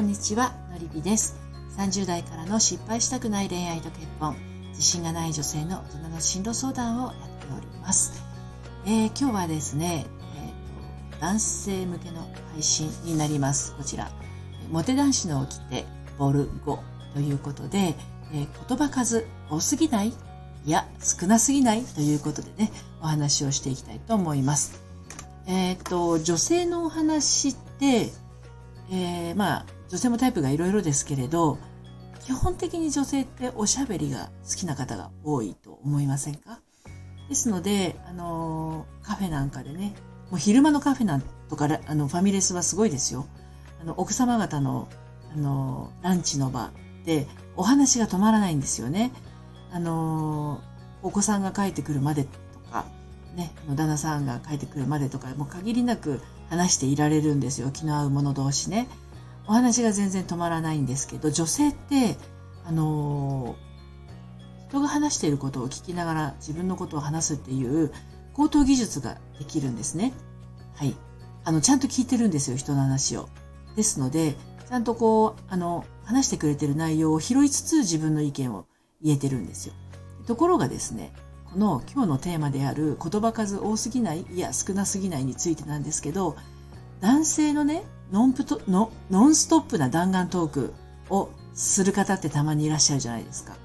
こんにちは、のりぴです。30代からの失敗したくない恋愛と結婚、自信がない女性の大人の進路相談をやっております。えー、今日はですね、えーと、男性向けの配信になります。こちら、モテ男子の起きてボル5ということで、えー、言葉数多すぎない？いや、少なすぎない？ということでね、お話をしていきたいと思います。えっ、ー、と、女性のお話って、えー、まあ、女性もタイプがいろいろですけれど、基本的に女性っておしゃべりが好きな方が多いと思いませんか？ですので、あのー、カフェなんかでね、もう昼間のカフェなんとか、あの、ファミレスはすごいですよ。あの、奥様方の、あのー、ランチの場で、お話が止まらないんですよね。あのー、お子さんが帰ってくるまでとか、ね、旦那さんが帰ってくるまでとか、もう限りなく話していられるんですよ。気の合う者同士ね。お話が全然止まらないんですけど、女性って、あの、人が話していることを聞きながら自分のことを話すっていう高等技術ができるんですね。はい。あの、ちゃんと聞いてるんですよ、人の話を。ですので、ちゃんとこう、あの、話してくれてる内容を拾いつつ自分の意見を言えてるんですよ。ところがですね、この今日のテーマである言葉数多すぎない、いや少なすぎないについてなんですけど、男性のね、ノンプトのノンストップな弾丸トークをする方ってたまにいらっしゃるじゃないですか。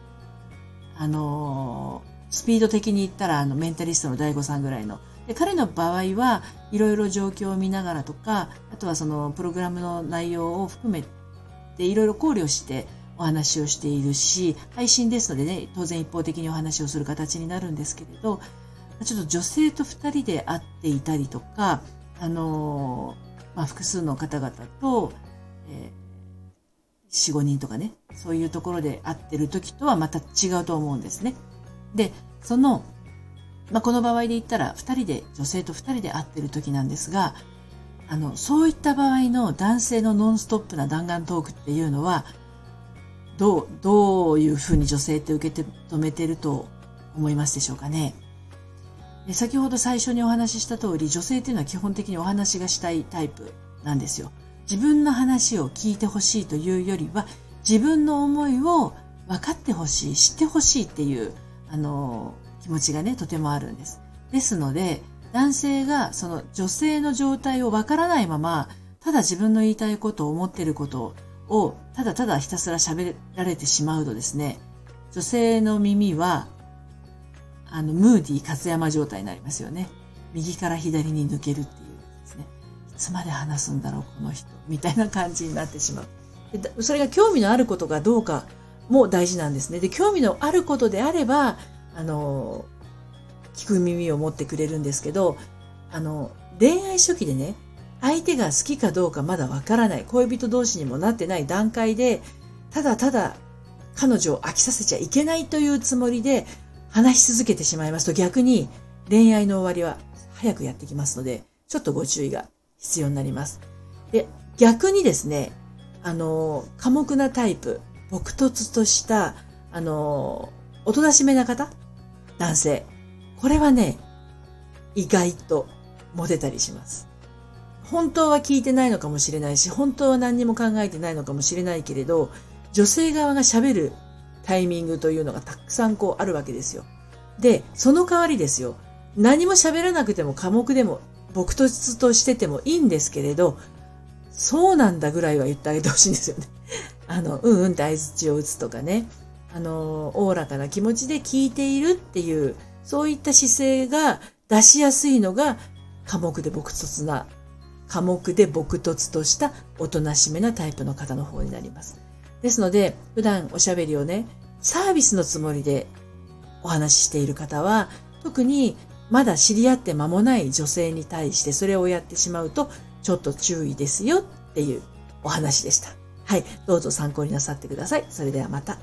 あのー、スピード的に言ったらあのメンタリストの大悟さんぐらいの。で彼の場合はいろいろ状況を見ながらとか、あとはそのプログラムの内容を含めていろいろ考慮してお話をしているし、配信ですのでね、当然一方的にお話をする形になるんですけれど、ちょっと女性と二人で会っていたりとか、あのまあ、複数の方々と、えー、4、5人とかね、そういうところで会ってる時とはまた違うと思うんですね。で、その、まあ、この場合で言ったら、二人で、女性と二人で会ってる時なんですが、あの、そういった場合の男性のノンストップな弾丸トークっていうのは、どう、どういうふうに女性って受け止めてると思いますでしょうかね？先ほど最初にお話しした通り、女性っていうのは基本的にお話がしたいタイプなんですよ。自分の話を聞いてほしいというよりは、自分の思いを分かってほしい、知ってほしいっていう、あの、気持ちがね、とてもあるんです。ですので、男性がその女性の状態を分からないまま、ただ自分の言いたいことを思っていることを、ただただひたすら喋られてしまうとですね、女性の耳はあの、ムーディー勝山状態になりますよね。右から左に抜けるっていうですね。いつまで話すんだろう、この人。みたいな感じになってしまう。でそれが興味のあることかどうかも大事なんですね。で、興味のあることであれば、あの、聞く耳を持ってくれるんですけど、あの、恋愛初期でね、相手が好きかどうかまだわからない、恋人同士にもなってない段階で、ただただ彼女を飽きさせちゃいけないというつもりで、話し続けてしまいますと逆に恋愛の終わりは早くやってきますので、ちょっとご注意が必要になります。で、逆にですね、あの、寡黙なタイプ、朴突とした、あの、おとなしめな方男性。これはね、意外とモテたりします。本当は聞いてないのかもしれないし、本当は何にも考えてないのかもしれないけれど、女性側が喋るタイミングというのがたくさんこうあるわけですよ。で、その代わりですよ。何も喋らなくても寡黙でも、僕ととしててもいいんですけれど、そうなんだぐらいは言ってあげてほしいんですよね。あの、うんうんって合図を打つとかね。あの、おおらかな気持ちで聞いているっていう、そういった姿勢が出しやすいのが、寡黙で朴突な、寡黙で朴突としたおとなしめなタイプの方の方になります。ですので、普段おしゃべりをね、サービスのつもりでお話ししている方は、特にまだ知り合って間もない女性に対してそれをやってしまうと、ちょっと注意ですよっていうお話でした。はい。どうぞ参考になさってください。それではまた。